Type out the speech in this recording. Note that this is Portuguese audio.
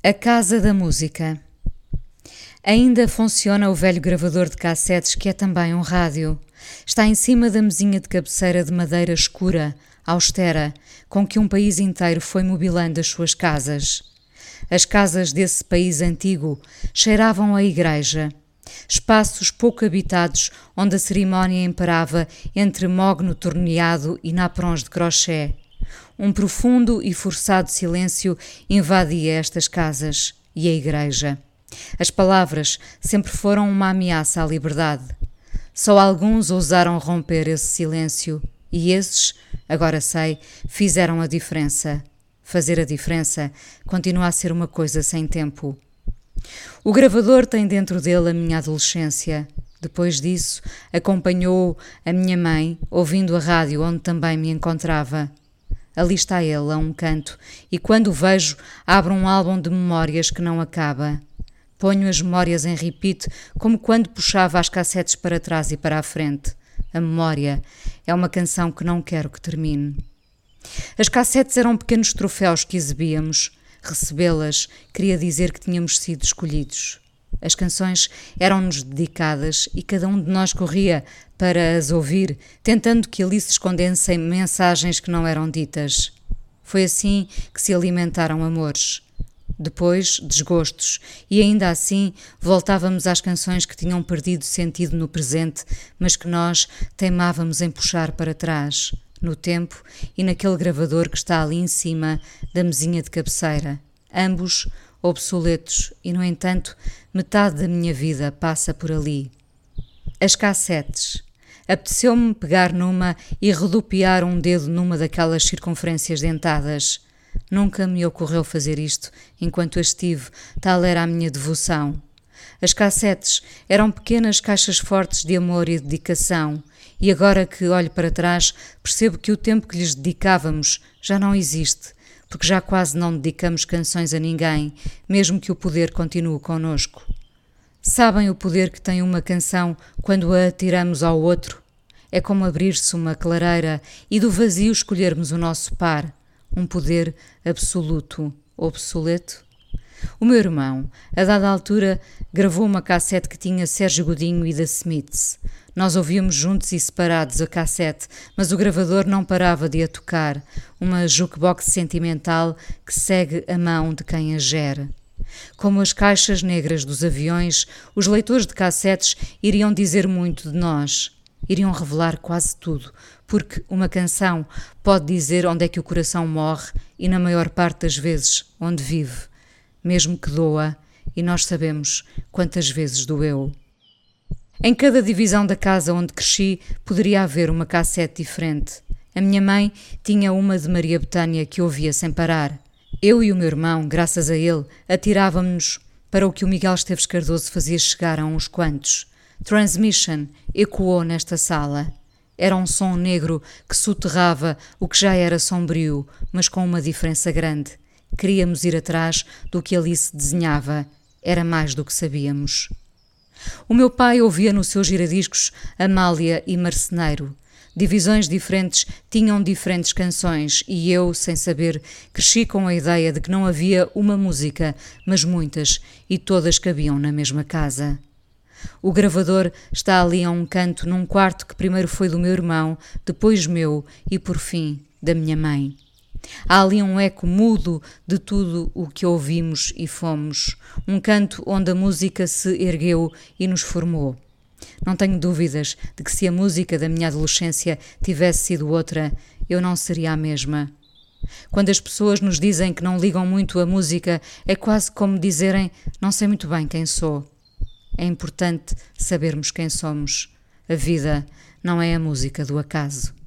A Casa da Música. Ainda funciona o velho gravador de cassetes que é também um rádio. Está em cima da mesinha de cabeceira de madeira escura, austera, com que um país inteiro foi mobilando as suas casas. As casas desse país antigo cheiravam a igreja. Espaços pouco habitados onde a cerimónia imperava entre mogno torneado e naprons de crochê. Um profundo e forçado silêncio invadia estas casas e a igreja. As palavras sempre foram uma ameaça à liberdade. Só alguns ousaram romper esse silêncio e esses, agora sei, fizeram a diferença. Fazer a diferença continua a ser uma coisa sem tempo. O gravador tem dentro dele a minha adolescência. Depois disso, acompanhou a minha mãe, ouvindo a rádio onde também me encontrava. Ali está ele, a um canto, e quando o vejo, abro um álbum de memórias que não acaba. Ponho as memórias em repeat, como quando puxava as cassetes para trás e para a frente. A memória é uma canção que não quero que termine. As cassetes eram pequenos troféus que exibíamos. Recebê-las queria dizer que tínhamos sido escolhidos. As canções eram-nos dedicadas e cada um de nós corria para as ouvir, tentando que ali se escondessem mensagens que não eram ditas. Foi assim que se alimentaram amores. Depois, desgostos, e ainda assim voltávamos às canções que tinham perdido sentido no presente, mas que nós teimávamos em puxar para trás, no tempo e naquele gravador que está ali em cima da mesinha de cabeceira. Ambos obsoletos, e no entanto, metade da minha vida passa por ali. As cassetes. Apeteceu-me pegar numa e redupiar um dedo numa daquelas circunferências dentadas. Nunca me ocorreu fazer isto enquanto estive, tal era a minha devoção. As cassetes eram pequenas caixas fortes de amor e dedicação, e agora que olho para trás, percebo que o tempo que lhes dedicávamos já não existe, porque já quase não dedicamos canções a ninguém, mesmo que o poder continue conosco. Sabem o poder que tem uma canção quando a atiramos ao outro? É como abrir-se uma clareira e do vazio escolhermos o nosso par, um poder absoluto, obsoleto? O meu irmão, a dada altura, gravou uma cassete que tinha Sérgio Godinho e da Smiths. Nós ouvíamos juntos e separados a cassete, mas o gravador não parava de a tocar, uma jukebox sentimental que segue a mão de quem a gera. Como as caixas negras dos aviões, os leitores de cassetes iriam dizer muito de nós. Iriam revelar quase tudo, porque uma canção pode dizer onde é que o coração morre e, na maior parte das vezes, onde vive, mesmo que doa, e nós sabemos quantas vezes doeu. Em cada divisão da casa onde cresci poderia haver uma cassete diferente. A minha mãe tinha uma de Maria Betânia que ouvia sem parar. Eu e o meu irmão, graças a ele, atirávamos-nos para o que o Miguel Esteves Cardoso fazia chegar a uns quantos. Transmission ecoou nesta sala. Era um som negro que soterrava o que já era sombrio, mas com uma diferença grande. Queríamos ir atrás do que ali se desenhava. Era mais do que sabíamos. O meu pai ouvia nos seus giradiscos Amália e Marceneiro. Divisões diferentes tinham diferentes canções e eu, sem saber, cresci com a ideia de que não havia uma música, mas muitas, e todas cabiam na mesma casa. O gravador está ali a um canto num quarto que primeiro foi do meu irmão, depois meu e, por fim, da minha mãe. Há ali um eco mudo de tudo o que ouvimos e fomos, um canto onde a música se ergueu e nos formou. Não tenho dúvidas de que se a música da minha adolescência tivesse sido outra, eu não seria a mesma. Quando as pessoas nos dizem que não ligam muito a música, é quase como dizerem não sei muito bem quem sou. É importante sabermos quem somos. A vida não é a música do acaso.